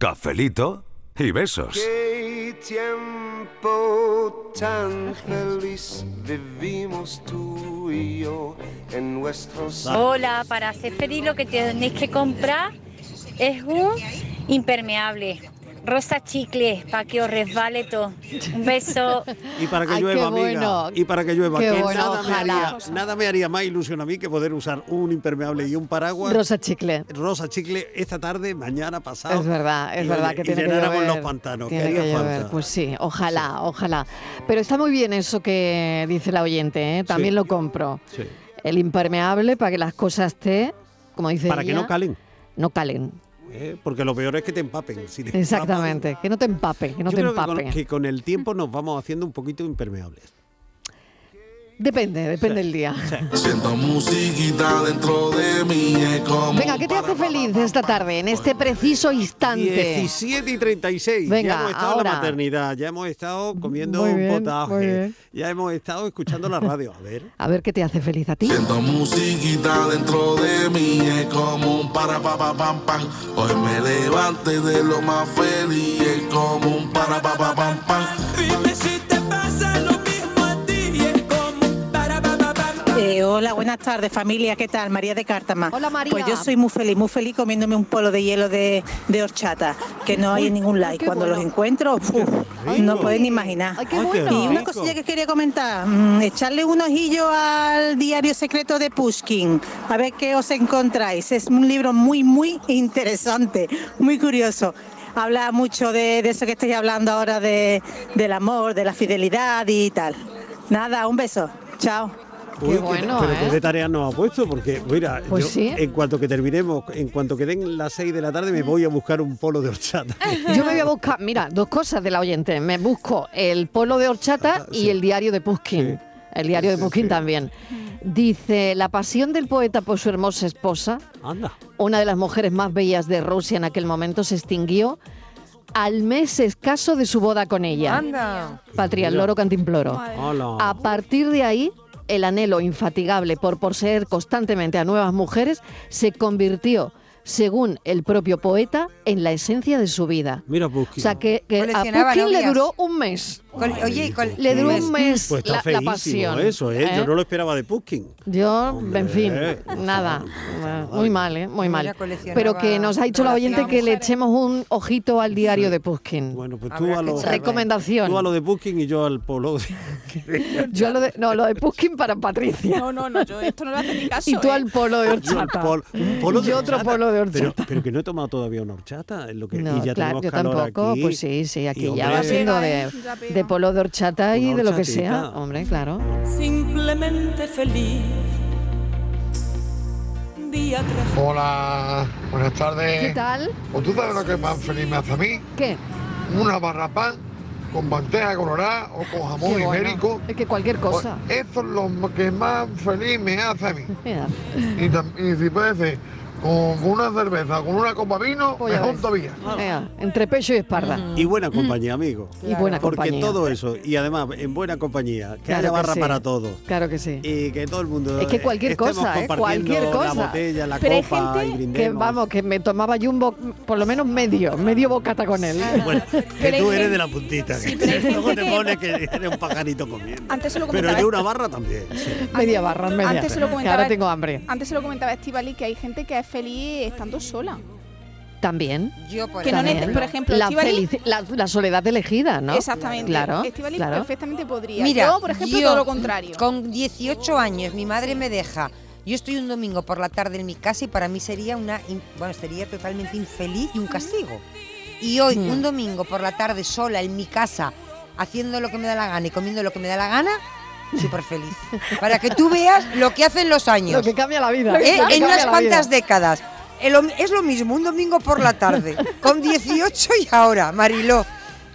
Cafelito y besos. Qué tiempo tan feliz vivimos tú y yo en nuestros Hola, para ser feliz lo que tenéis que comprar es un impermeable. Rosa chicle, para que os resbale todo. Un beso. Y para que Ay, llueva, amiga. bueno. Y para que llueva. Qué que bueno, nada, me ojalá. haría, nada me haría más ilusión a mí que poder usar un impermeable y un paraguas. Rosa chicle. Rosa chicle esta tarde, mañana, pasado. Es verdad, es Y verdad que y tiene que llenáramos llover. los pantanos. Tiene que llover. Pues sí, ojalá, ojalá. Pero está muy bien eso que dice la oyente, ¿eh? también Sí. lo compro. Sí. El impermeable para que las cosas esté, como dice Para que no calen. No calen, ¿eh? Porque lo peor es que te empapen. Si te exactamente. Que no te empape, que no Yo te creo que empape. con, que con el tiempo nos vamos haciendo un poquito impermeables. Depende, depende del día. Siento musiquita dentro de mí, es como Venga, ¿qué te hace feliz esta tarde, en este preciso instante? 17 y 36. Venga, ya hemos estado en ahora. la maternidad, ya hemos estado comiendo Muy un bien, potaje, muy bien. ya hemos estado escuchando la radio. A ver. A ver qué te hace feliz a ti. Siento musiquita dentro de mí, es como un para pa pa pam pam. Hoy me levante de lo más feliz, es como un para pa pa pam pam. Dime si Eh, hola, buenas tardes familia, ¿qué tal? María de Cártama. Hola María. Pues yo soy muy feliz, muy feliz comiéndome un polo de hielo de, de horchata, que no hay en ningún like. Cuando los encuentro, uf, no pueden ni imaginar. qué y bueno. una rico. cosilla que quería comentar, mm, echarle un ojillo al diario secreto de Pushkin, a ver qué os encontráis. Es un libro muy, muy interesante, muy curioso. Habla mucho de, de eso que estoy hablando ahora, de, del amor, de la fidelidad y tal. Nada, un beso. Chao. Uy, bueno, pero ¿eh? qué de tarea nos ha puesto, porque mira, Pues yo, sí. en cuanto que terminemos, en cuanto que den las 6 de la tarde, me voy a buscar un polo de horchata. Yo me voy a buscar, mira, dos cosas de la oyente. Me busco el polo de horchata y el diario de Pushkin. El diario de Pushkin también. Dice, la pasión del poeta por su hermosa esposa, Anda. una de las mujeres más bellas de Rusia en aquel momento, se extinguió al mes escaso de su boda con ella. Anda. Patria, el loro cantimploro. Hola. A partir de ahí, el anhelo infatigable por poseer constantemente a nuevas mujeres se convirtió, según el propio poeta, en la esencia de su vida. Mira, O Pushkin. sea, que, que a Pushkin le novias. duró un mes. Col- oye, y col- Le duró un mes Pues está la, la pasión. eso, ¿eh? Yo ¿eh? no lo esperaba de Pushkin. Yo, en fin, por nada. Muy mal, ¿eh? Muy mal. Pero que nos ha dicho la oyente que le echemos un ojito al diario de Pushkin. Bueno, pues tú a, lo. Recomendación. tú a lo de Pushkin y yo al polo. de- Yo a lo de, no, lo de Pushkin para Patricia. No, no, no, yo esto no le hace ni caso. Y tú ¿eh? al polo de Yo horchata. pol- un polo de Y otro polo de Pero, horchata. pero que no he tomado todavía una horchata. Es lo que, No, y ya claro, tenemos yo calor tampoco. aquí. Pues sí, sí, aquí Y, ya hombre, va siendo de. De polo de horchata y de lo que sea. Hombre, claro. Simplemente feliz. día tras Hola, buenas tardes. ¿Qué tal? ¿O tú sabes lo que más feliz me hace a mí? ¿Qué? Una barra pan con manteca colorada o con jamón bueno. ibérico. Es que cualquier cosa. Pues eso es lo que más feliz me hace a mí. Mira. Y, y si puede ser con, una cerveza, con una copa vino, Pues mejor ves. todavía. Entre pecho y espalda. Y buena compañía, amigo. Y buena Porque compañía. todo eso, y además en buena compañía, que Claro haya que barra sí. para todos. Claro que sí. Y que todo el mundo. Es que cualquier estemos cosa, ¿eh? Cualquier cosa. La botella, la Pero hay copa gente y Que vamos, que me tomaba yo un bo- por lo menos medio, medio bocata con él. Bueno, que Pero tú eres de la puntita. Sí, que pero luego te pones que eres un pajarito comiendo. Antes se lo Pero comentaba. yo una barra también. sí. media barra, media. Antes se lo Que comentaba. ahora tengo hambre. Antes se lo comentaba Estivali que hay gente que es feliz estando sola. También. Yo, por Que También. por ejemplo, la, la, la soledad elegida, ¿no? Exactamente. Claro. Claro. perfectamente podría. Mira, yo, por ejemplo, yo, todo lo contrario. Con 18 años, mi madre me deja. Yo estoy un domingo por la tarde en mi casa y para mí sería una, bueno, sería totalmente infeliz y un castigo. Y hoy, Mm. un domingo por la tarde sola en mi casa, haciendo lo que me da la gana y comiendo lo que me da la gana, súper feliz. Para que tú veas lo que hacen los años. Lo que cambia la vida. ¿eh? En unas cuantas vida. décadas. El Es lo mismo, un domingo por la tarde, con 18 y ahora, Mariló.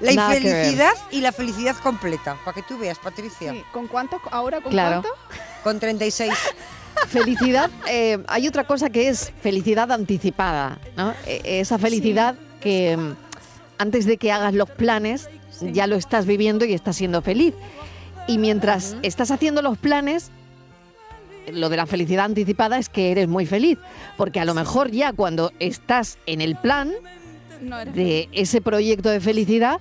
La Nada infelicidad y la felicidad completa. Para que tú veas, Patricia. Sí, ¿Con cuántos? ¿Ahora con Claro. cuántos? Con 36. Felicidad, eh, hay otra cosa que es felicidad anticipada, ¿no? E- Esa felicidad que mm, antes de que hagas los planes ya lo estás viviendo y estás siendo feliz. Y mientras estás haciendo los planes, lo de la felicidad anticipada es que eres muy feliz, porque a lo mejor ya cuando estás en el plan No de ese proyecto de felicidad,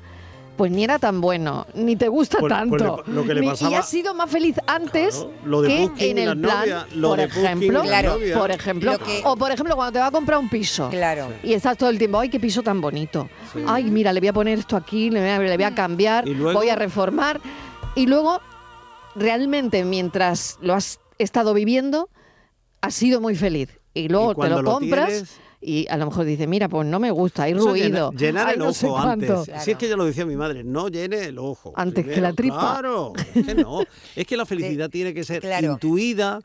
pues ni era tan bueno, ni te gusta Pues- tanto. le- lo que le ni- y pasaba- has sido más feliz antes Claro, lo de que Booking en el plan, lo por de ejemplo, las Claro. novias. por ejemplo, Lo que- o por ejemplo cuando te va a comprar un piso. Claro. Y estás todo el tiempo, ay, qué piso tan bonito. Ay, mira, le voy a poner esto aquí, le voy a, le voy a cambiar, voy a reformar. Y luego, realmente, mientras lo has estado viviendo, has sido muy feliz. Y luego te lo lo compras tienes- y a lo mejor dices, mira, pues no me gusta, hay Eso ruido. llena- llenar ay, el no ojo cuánto". antes. Si es que ya lo decía mi madre, no llene el ojo. Antes que la tripa. Claro, es que no. Es que la felicidad tiene que ser claro. intuida,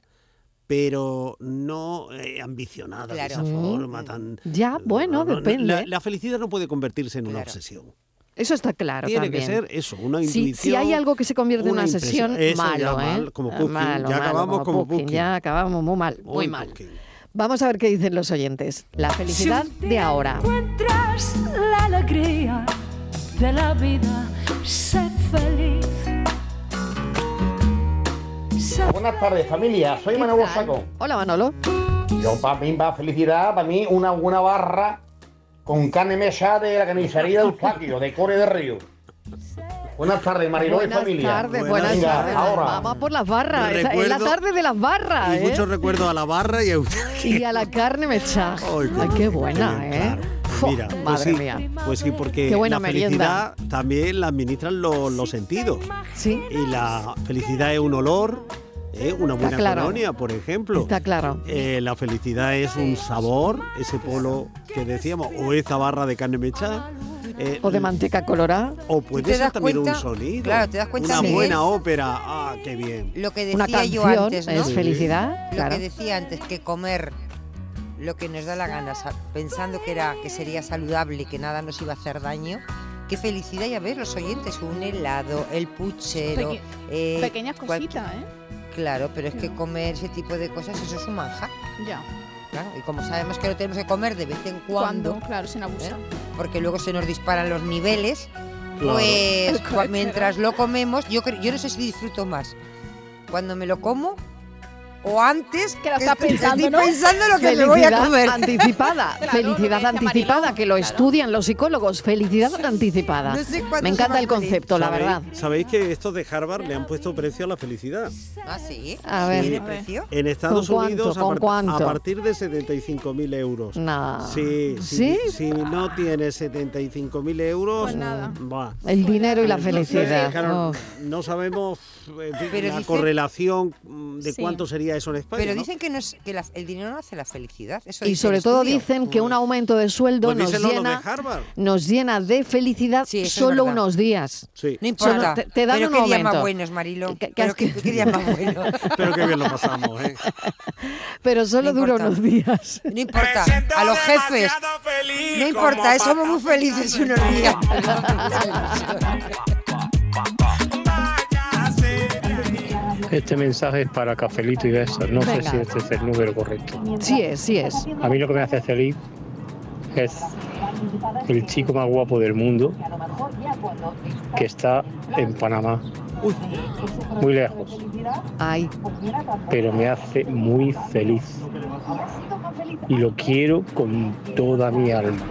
pero no eh, ambicionada de esa Claro. forma tan. Ya, bueno, No, no, depende. La, la felicidad no puede convertirse en una obsesión. Eso está claro Tiene también. que ser eso, una Si, intuición. si hay algo que se convierte en una sesión, Eso ya malo, mal, ¿eh? como malo, Ya malo, acabamos como Putin. Ya acabamos muy mal, muy, Muy mal. Vamos a ver qué dicen los oyentes. La felicidad de ahora. Encuentras la alegría de la vida, sé feliz. Buenas tardes, familia. Soy Manolo Saco. Hola, Manolo. Yo, para mí, va felicidad, para mí, una buena barra con carne mesa de la carnicería de Eustaquio, de Core de Río. Buenas tardes, Mariló y Buenas familia. tardes, buenas Venga, tardes. Ahora. Vamos por las barras. Me Esta- Es la tarde de las barras, Y ¿eh? muchos recuerdos a la barra y a usted. Y a la carne mechada. Ay, Ay, qué buena, ¿eh? Fu, Mira, pues madre sí, mía. pues sí, porque Qué buena la merienda. felicidad también la administran los, los sentidos. Sí. Y la felicidad es un olor, ¿eh? una buena claro. colonia, por ejemplo. Está claro. Eh, la felicidad es un sabor, ese polo que decíamos, o esa barra de carne mechada. eh, O de manteca colorada. o puede ser también cuenta? un sonido. Claro, te das cuenta Una buena es- ópera. Ah, qué bien. Lo que Una decía yo antes, ¿no? es felicidad, Lo claro. que decía antes, que comer lo que nos da la gana, sa- pensando que era que sería saludable y que nada nos iba a hacer daño. Qué felicidad, ya ves, los oyentes, un helado, el puchero. Peque- eh, Pequeñas cositas, ¿eh? Claro, pero es que comer ese tipo de cosas, eso es un manjar. Ya. Claro, y como sabemos que lo tenemos que comer de vez en cuando, claro, sin abusar. ¿eh? porque luego se nos disparan los niveles, Claro. pues mientras lo comemos, yo, yo no sé si disfruto más cuando me lo como o antes Que lo estás estoy- pensando, estoy ¿no? pensando lo que me voy a Felicidad comer. anticipada, Claro, felicidad anticipada, que lo claro. estudian los psicólogos, felicidad anticipada. No sé cuándo Me encanta el concepto, la ¿Sabéis- verdad. ¿Sabéis que estos de Harvard le han puesto precio a la felicidad? Ah, sí. A ver. ¿Tiene precio? En Estados. Unidos a, partir de 75.000 euros. No. Sí, ¿Sí? sí, Si no tienes 75.000 euros, Pues nada. va. El dinero y la Entonces, felicidad. claro, no sabemos Pero la dice- correlación mm, de Sí. cuánto sería eso en España. Pero ¿no? dicen que, no es, que la- el dinero no hace la felicidad. Eso Y sobre todo estudio. dicen que un aumento de sueldo Pues nos de llena, Harvard. nos llena de felicidad Sí, solo unos días. Sí. No importa. Solo te, te dan pero un qué aumento. más buenos, Marilo. Que- que pero qué, qué días más buenos. Pero qué bien lo pasamos, ¿eh? Pero solo No dura unos días. No importa. A los jefes. No importa, eh, somos muy felices unos días. Este mensaje es para Cafelito y Besos. No Venga. sé si este es el número correcto. Sí es, sí es. A mí lo que me hace feliz es el chico más guapo del mundo que está en Panamá. Muy lejos, Ay, pero me hace muy feliz. Y lo quiero con toda mi alma.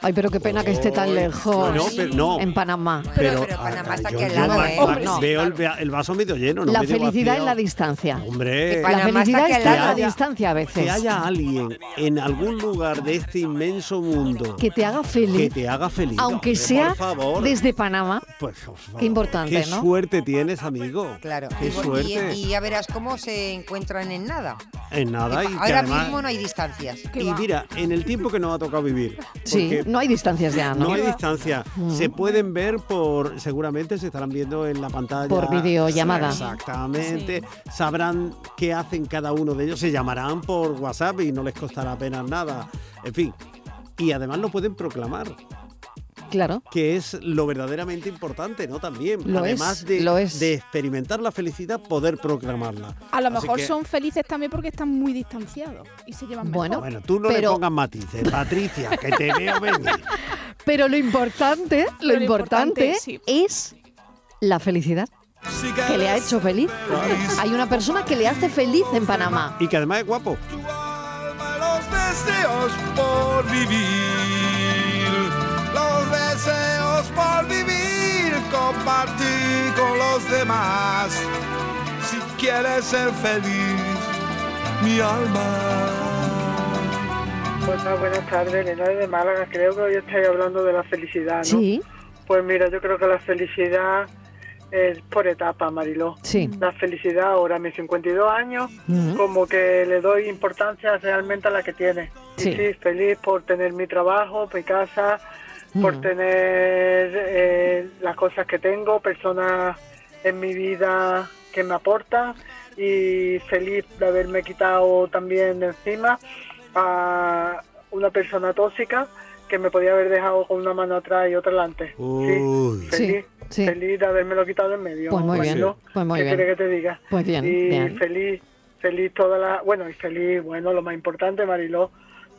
Ay, pero qué pena que esté tan lejos. No, pero no. En Panamá. Pero, Panamá ah, está aquí al lado, va- ¿eh? No. Veo el, vaso medio lleno, no la medio felicidad en la distancia. Hombre, La felicidad está está en la distancia a que veces. haya alguien en algún lugar de este inmenso mundo Que te haga que feliz, te haga feliz. aunque hombre, sea por favor. desde Panamá. Pues, por favor. Qué importante, Qué ¿no? suerte tienes, amigo. Claro. Qué Y- suerte. Y, y ya verás cómo se encuentran en nada. En nada. Y que Ahora además- mismo no hay distancias. Y mira, en el tiempo que nos ha tocado vivir. Sí, porque no hay distancias ya, ¿no? No hay distancia. Mm. Se pueden ver por, seguramente se estarán viendo en la pantalla. Por videollamada. Exactamente. Sabrán qué hacen cada uno de ellos. Se llamarán por WhatsApp y no les costará apenas nada. En fin. Y además lo pueden proclamar, Claro. que es lo verdaderamente importante, ¿no? También. Lo además es, de, lo es. de experimentar la felicidad, poder proclamarla. A lo Así mejor que- son felices también porque están muy distanciados y se llevan Bueno, mejor. Bueno, tú no Pero- le pongas matices, Patricia, que te veo venir. Pero lo importante, lo Pero importante importante, sí. es la felicidad. Que le ha hecho feliz. Hay una persona que le hace feliz en Panamá. Y que además es guapo. los deseos por vivir, los deseos por vivir, compartir con los demás. Si quieres ser feliz, mi alma. Bueno, buenas tardes, Elena de Málaga. Creo que hoy estáis hablando de la felicidad, ¿no? Sí, Pues mira, yo creo que la felicidad es por etapa, Mariló. sí. La felicidad ahora, a mis 52 años, como que le doy importancia realmente a la que tiene. Y Sí. sí, feliz por tener mi trabajo, mi casa, por tener eh, las cosas que tengo, personas en mi vida que me aportan y feliz de haberme quitado también de encima a una persona tóxica que me podía haber dejado con una mano atrás y otra delante. Uy. Feliz, Sí, sí. feliz de habérmelo quitado de en medio. Pues muy bien, Marilo. pues muy ¿Qué bien. quiere que te diga? Pues bien, y bien. feliz, feliz toda la, bueno, y feliz, bueno, lo más importante, Mariló.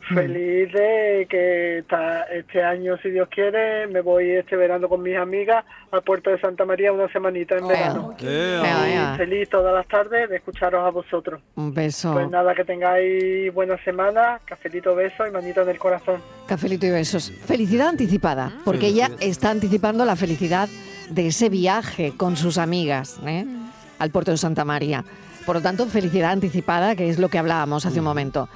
feliz de que esta- este año, si Dios quiere, me voy este verano con mis amigas al puerto de Santa María una semanita en verano. Ea, Y ea. feliz todas las tardes de escucharos a vosotros. Un beso. Pues nada, que tengáis buena semana, cafelito, beso y manito en el corazón. Cafelito y besos. Felicidad anticipada, porque ella está anticipando la felicidad de ese viaje con sus amigas ¿eh? al puerto de Santa María. Por lo tanto, felicidad anticipada, que es lo que hablábamos hace un momento.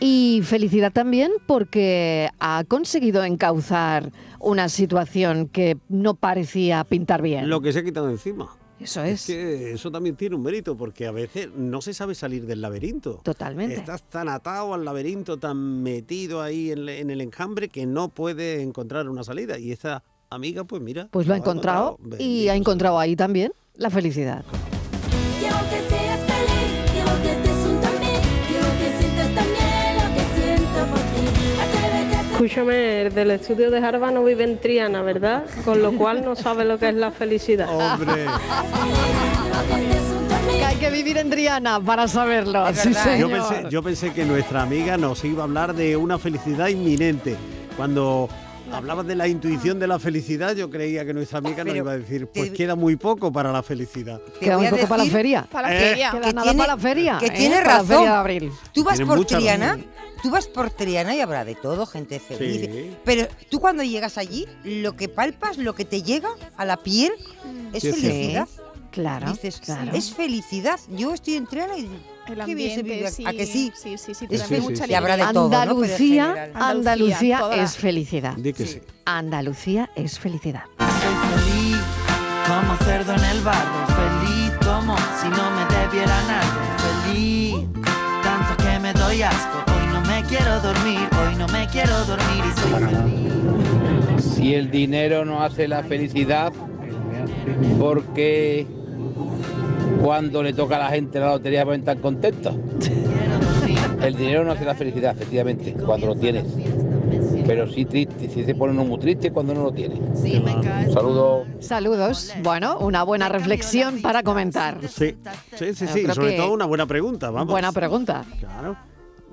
Y felicidad también porque ha conseguido encauzar una situación que no parecía pintar bien. Lo que se ha quitado encima. Eso es. que eso también tiene un mérito, porque a veces no se sabe salir del laberinto. Totalmente. Estás tan atado al laberinto, tan metido ahí en, en el enjambre, que no puedes encontrar una salida. Y esa amiga, pues mira. Pues lo ha encontrado y ha encontrado ahí también la felicidad. Escúchame, el del estudio de Harvard no vive en Triana, ¿verdad? Con lo cual no sabe lo que es la felicidad. Hombre. Que hay que vivir en Triana para saberlo. Sí, Yo señor. pensé, yo pensé que nuestra amiga nos iba a hablar de una felicidad inminente. Cuando hablabas de la intuición de la felicidad, yo creía que nuestra amiga nos iba a decir, pues te- queda muy poco para la felicidad. Te voy a decir para la feria. Para la Eh. feria. Queda que nada tiene- para la feria. que ¿eh? tiene Para la razón. feria de abril. Tú vas Tiene por Triana, razón. tú vas por Triana y habrá de todo, gente feliz. Sí. Pero tú cuando llegas allí, lo que palpas, lo que te llega a la piel, es Sí, sí. felicidad. Claro, Dices, claro. es felicidad. Yo estoy en Triana y El qué bien se ambiente, vive. sí. ¿A que sí? Sí, sí, sí. Es mucha Y habrá de alegría. todo, Andalucía. Andalucía es felicidad. Di que sí. Andalucía es felicidad. Soy feliz como cerdo en el barro, feliz como si no me debe supieran algo feliz. Tanto que me doy asco, hoy no me quiero dormir, hoy no me quiero dormir y soy feliz. Si el dinero no hace la felicidad, porque cuando le toca a la gente la lotería pueden estar contentos. El dinero no hace la felicidad, efectivamente, cuando lo tienes. Pero sí triste, sí se pone uno muy triste cuando no lo tiene. Saludos. Saludos. Bueno, una buena reflexión para comentar. Sí, sí, sí, sí. Sobre todo una buena pregunta, vamos. Buena pregunta. Claro.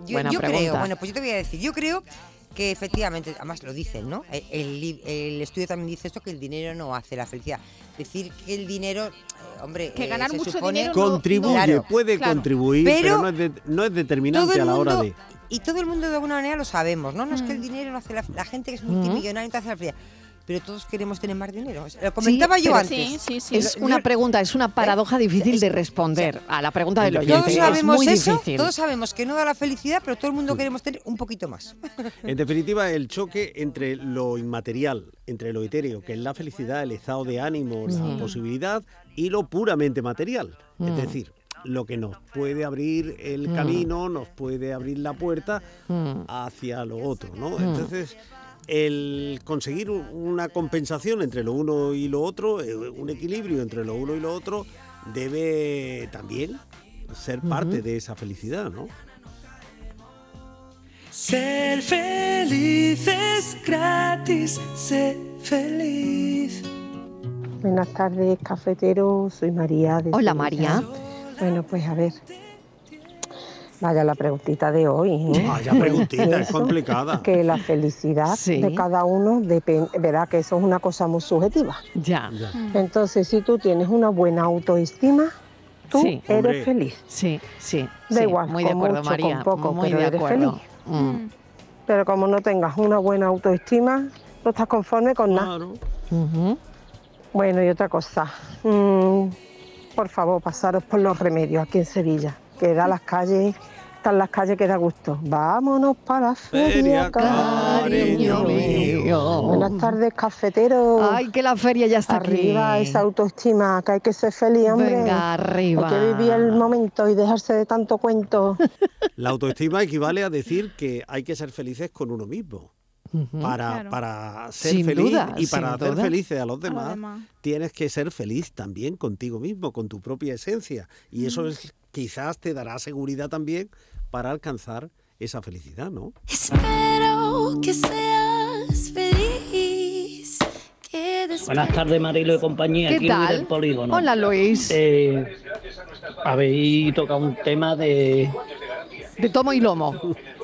Yo, Buena yo creo, pregunta. bueno, pues yo te voy a decir, yo creo que efectivamente, además lo dicen, ¿no? El, el li- el estudio también dice esto, que el dinero no hace la felicidad. Decir que el dinero, hombre, Que eh, ganar mucho supone- dinero no- Contribuye, Claro, puede claro. contribuir, pero, Pero no, es de- no es determinante a la hora de. Y todo el mundo de alguna manera lo sabemos, ¿no? No es que el dinero no hace la, la gente que es multimillonaria no te hace la felicidad. Pero todos queremos tener más dinero. Lo comentaba Sí, yo antes. Es una pregunta, es una paradoja difícil de responder a la pregunta del oyente. Todos Es sabemos muy eso, difícil. todos sabemos que no da la felicidad, pero todo el mundo queremos tener un poquito más. En definitiva, el choque entre lo inmaterial, entre lo etéreo, que es la felicidad, el estado de ánimo, la Mm. posibilidad, y lo puramente material. Es Mm. decir, lo que nos puede abrir el Mm. camino, nos puede abrir la puerta Mm. hacia lo otro, ¿no? Mm. Entonces, el conseguir un- una compensación entre lo uno y lo otro, eh, un equilibrio entre lo uno y lo otro, debe también ser parte de esa felicidad, ¿no? Ser feliz es gratis, ser feliz. Buenas tardes, cafetero. Soy María. de Hola, Sevilla. María. Bueno, pues a ver. Vaya la preguntita de hoy. ¿eh? Vaya preguntita, es complicada. Que la felicidad Sí. de cada uno depende, verá que eso es una cosa muy subjetiva. Ya. Entonces, si tú tienes una buena autoestima, tú Sí. eres Hombre. feliz. Sí, sí. Da sí, igual, muy de con acuerdo, mucho, María. con poco, muy pero de eres acuerdo. feliz. Mm. Pero como no tengas una buena autoestima, no estás conforme con nada. Ujú. Bueno, y otra cosa. mm, por favor, pasaros por los remedios aquí en Sevilla. Que da las calles, están las calles que da gusto. Vámonos para la feria, Feria, cariño mío. Buenas tardes, cafetero. Ay, que la feria ya está Arriba aquí. esa autoestima, que hay que ser feliz, hombre. Venga, arriba. Hay que vivir el momento y dejarse de tanto cuento. La autoestima equivale a decir que hay que ser felices con uno mismo. Para, Claro. para ser Sin feliz duda, y para hacer duda. felices a los A los demás, tienes que ser feliz también contigo mismo, con tu propia esencia. Y eso es, quizás te dará seguridad también para alcanzar esa felicidad, ¿no? Espero que seas feliz. Que Buenas tardes, Marilo y compañía. ¿Qué aquí tal? del Polígono. Hola, Luis. Eh, habéis tocado un tema de, De tomo y lomo.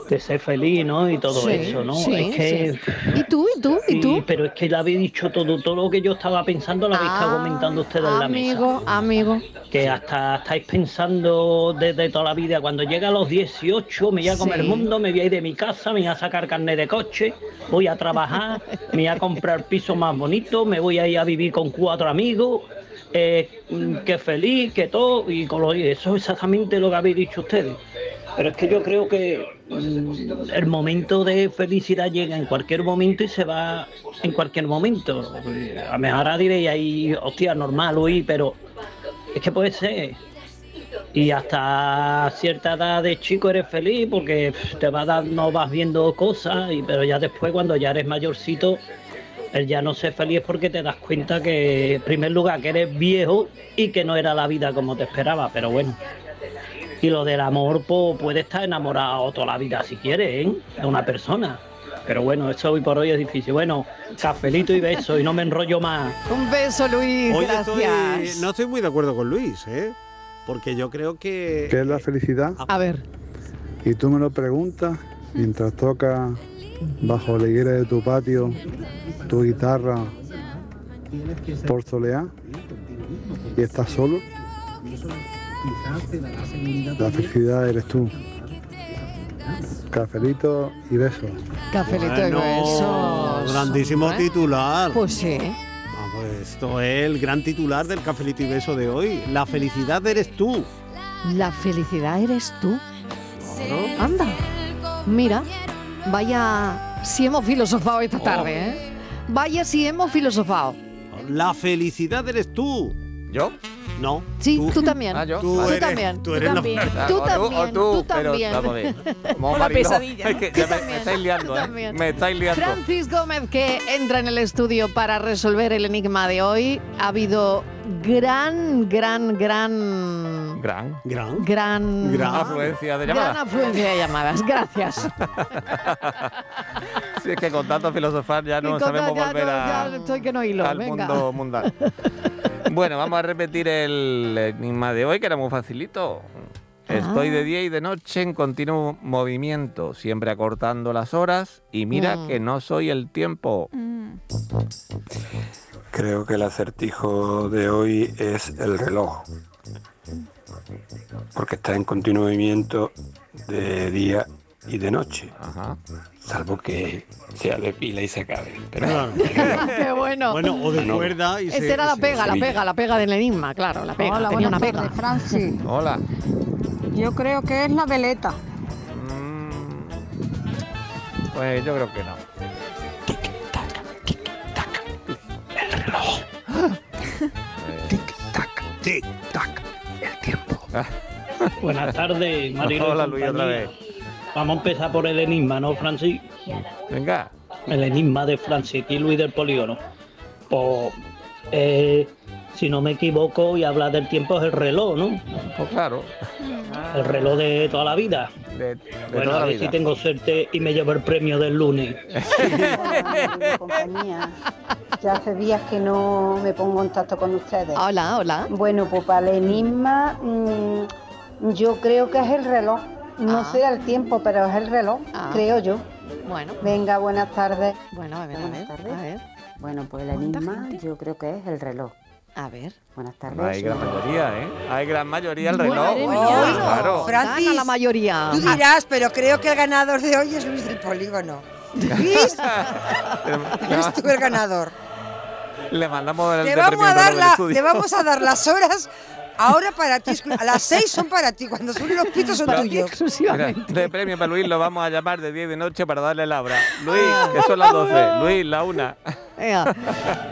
De ser feliz, ¿no? Y todo Sí, eso, ¿no? sí, es que. sí. ¿Y tú? ¿Y tú? ¿Y tú? pero es que lo habéis dicho todo, todo lo que yo estaba pensando lo habéis estado comentando ustedes en la mesa. Amigo, amigo. Que hasta estáis pensando desde toda la vida, cuando llega a los 18 me voy a comer el mundo, me voy a ir de mi casa, me voy a sacar carnet de coche, voy a trabajar, me voy a comprar piso más bonito, me voy a ir a vivir con cuatro amigos, eh, que feliz, que todo, y con lo, eso es exactamente lo que habéis dicho ustedes. Pero es que yo creo que mm, el momento de felicidad llega en cualquier momento y se va en cualquier momento. A lo mejor diréis ahí, hostia, normal, Luis, pero es que puede ser. Y hasta cierta edad de chico eres feliz porque te va dando, vas viendo cosas, y, pero ya después cuando ya eres mayorcito, el ya no ser feliz porque te das cuenta que, en primer lugar, que eres viejo y que no era la vida como te esperaba, pero bueno. Y lo del amor, pues puede estar enamorado toda la vida si quieres, ¿eh? De una persona. Pero bueno, eso hoy por hoy es difícil. Bueno, cafelito y beso y no me enrollo más. Un beso, Luis. Hoy Gracias. estoy- no estoy muy de acuerdo con Luis, ¿eh? Porque yo creo que... ¿Qué es la felicidad? A ver. Y tú me lo preguntas mientras tocas bajo la higuera de tu patio tu guitarra por soleá y estás solo. La felicidad eres tú. Cafelito y besos. Cafelito Bueno, y besos. Grandísimo titular. Pues sí. Vamos, esto es el gran titular del cafelito y beso de hoy. La felicidad eres tú. La felicidad eres tú. Anda. Mira, vaya si hemos filosofado esta tarde, ¿eh? Vaya si hemos filosofado. La felicidad eres tú. ¿Yo? No. Sí, tú, también. Ah, yo. Tú Tú eres- también. tú eres la- también. Tú o también. o tú, Tú pero también. vamos a ver. Pesadilla, es que Tú ya me, también, me estáis liando, tú ¿eh? también. Me estáis liando. Francis Gómez, que entra en el estudio para resolver el enigma de hoy. Ha habido gran, gran, gran, Gran. Gran. gran, Gran. Afluencia de gran llamadas. afluencia de llamadas. Gracias. Si es que con tanto filosofar ya no sabemos ya, volver no, a, estoy que no hilo. al Venga. mundo mundial. bueno, vamos a repetir el enigma de hoy, que era muy facilito. Estoy Ah. de día y de noche en continuo movimiento, siempre acortando las horas y mira Mm. que no soy el tiempo. Creo que el acertijo de hoy es el reloj. Porque está en continuo movimiento de día y de noche. Salvo que sea de pila y se acabe. Pero Claro. Qué bueno. Bueno, o de No. cuerda y Esa se- era la se- pega, la pega, la pega del enigma, claro, la pega. Hola, tenía una buenas pega. tardes. Hola. Yo creo que es la veleta. Pues yo creo que no. Tic, tac, el tiempo. Buenas tardes, Marilo. y Hola, Luis, otra vez. Vamos a empezar por el enigma, ¿no, Francis? Venga. El enigma de Francis y Luis del Polígono. Pues, eh, si no me equivoco, y habla del tiempo es el reloj, ¿no? Pues claro. El reloj de toda la vida. De, de bueno, toda a la ver vida. si tengo suerte y me llevo el premio del lunes. Compañía. Ya hace días que no me pongo en contacto con ustedes. Hola, hola. Bueno, pues para el enigma, mm, yo creo que es el reloj. No Ah. sé el tiempo, pero es el reloj, Ah. creo yo. Bueno. Venga, buenas tardes. Bueno, a ver, a Buenas ver, tardes. a ver. Bueno, pues el enigma yo creo que es el reloj. A ver. Buenas tardes. Hay gran mayoría, ¿eh? Hay gran mayoría el reloj. mía. Claro. Francis, Gana la mayoría. Tú dirás, pero creo que el ganador de hoy es Luis del Polígono. Luis, eres tú el ganador. Le mandamos el de vamos, premio a dar la- estudio. te vamos a dar las horas ahora para ti. las seis son para ti. Cuando suenen los pitos son Pero- tuyos. Mira, de premio para Luis lo vamos a llamar de día y de noche para darle la hora. Luis, que son las 12. Luis, la una. Venga.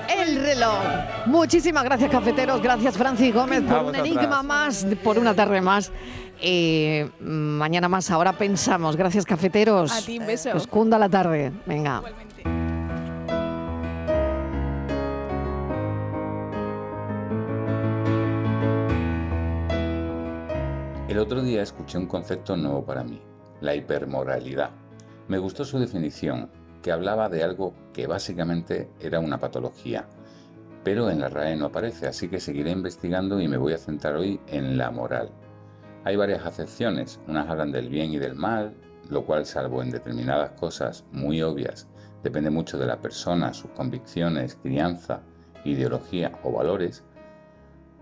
El reloj. Muchísimas gracias, cafeteros. Gracias, Francis Gómez, por un enigma más, por una tarde más. Eh, mañana más, ahora pensamos. Gracias, cafeteros. A ti, un beso. Que os cunda la tarde. Venga. El otro día escuché un concepto nuevo para mí, la hipermoralidad. Me gustó su definición, que hablaba de algo que básicamente era una patología, pero en la RAE no aparece, así que seguiré investigando y me voy a centrar hoy en la moral. Hay varias acepciones, unas hablan del bien y del mal, lo cual salvo en determinadas cosas muy obvias, depende mucho de la persona, sus convicciones, crianza, ideología o valores,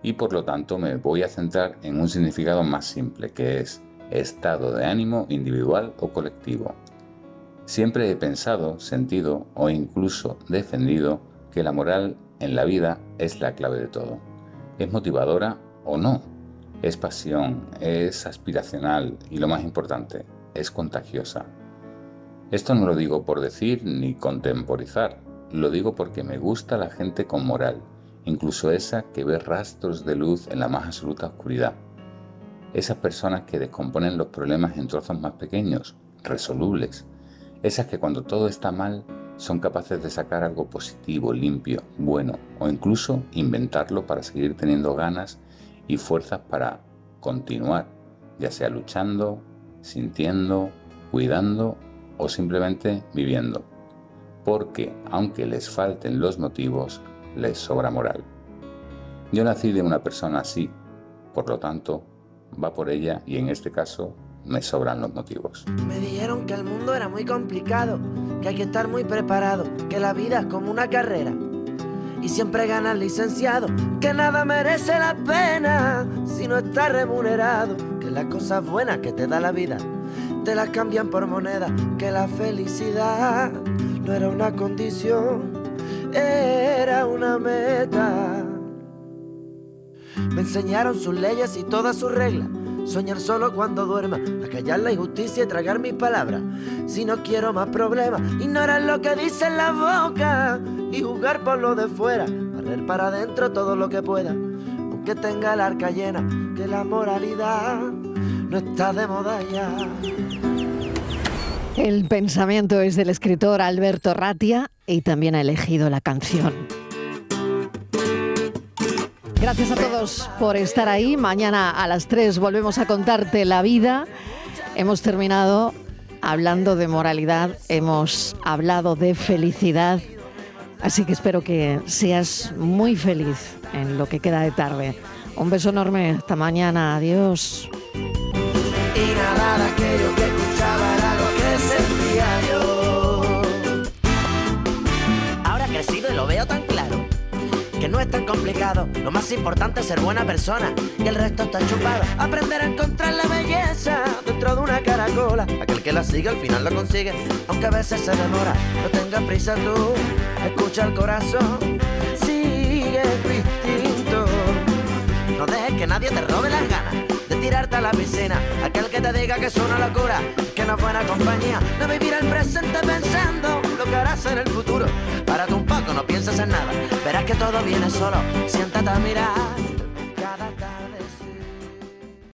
y por lo tanto me voy a centrar en un significado más simple, que es estado de ánimo individual o colectivo. Siempre he pensado, sentido o incluso defendido que la moral en la vida es la clave de todo. ¿Es motivadora o no? Es pasión, es aspiracional y lo más importante, es contagiosa. Esto no lo digo por decir ni contemporizar, lo digo porque me gusta la gente con moral, incluso esa que ve rastros de luz en la más absoluta oscuridad. Esas personas que descomponen los problemas en trozos más pequeños, resolubles. Esas que cuando todo está mal son capaces de sacar algo positivo, limpio, bueno o incluso inventarlo para seguir teniendo ganas y fuerzas para continuar, ya sea luchando, sintiendo, cuidando o simplemente viviendo. Porque aunque les falten los motivos, les sobra moral. Yo nací de una persona así, por lo tanto, va por ella y en este caso me sobran los motivos. Me dijeron que el mundo era muy complicado, que hay que estar muy preparado, que la vida es como una carrera. Y siempre gana el licenciado, que nada merece la pena si no está remunerado, que las cosas buenas que te da la vida te las cambian por moneda, que la felicidad no era una condición, era una meta. Me enseñaron sus leyes y todas sus reglas. Soñar solo cuando duerma, acallar la injusticia y tragar mis palabras. Si no quiero más problemas, ignorar lo que dice la boca y jugar por lo de fuera, barrer para adentro todo lo que pueda. que tenga el arca llena, que la moralidad no está de moda ya. El pensamiento es del escritor Alberto Ratia y también ha elegido la canción. Gracias a todos por estar ahí. Mañana a las 3 volvemos a contarte la vida. Hemos terminado hablando de moralidad, hemos hablado de felicidad. Así que espero que seas muy feliz en lo que queda de tarde. Un beso enorme. Hasta mañana. Adiós. Lo veo tan claro. Que no es tan complicado, lo más importante es ser buena persona y el resto está chupado. Aprender a encontrar la belleza dentro de una caracola. Aquel que la sigue al final la consigue, aunque a veces se demora. No tengas prisa tú, escucha el corazón, sigue tu instinto. No dejes que nadie te robe las ganas de tirarte a la piscina. Aquel que te diga que es una locura, que no es buena compañía. No vivir el presente pensando lo que harás en el futuro. Párate un tú no piensas en nada. Verás que todo viene solo. Siéntate a mirar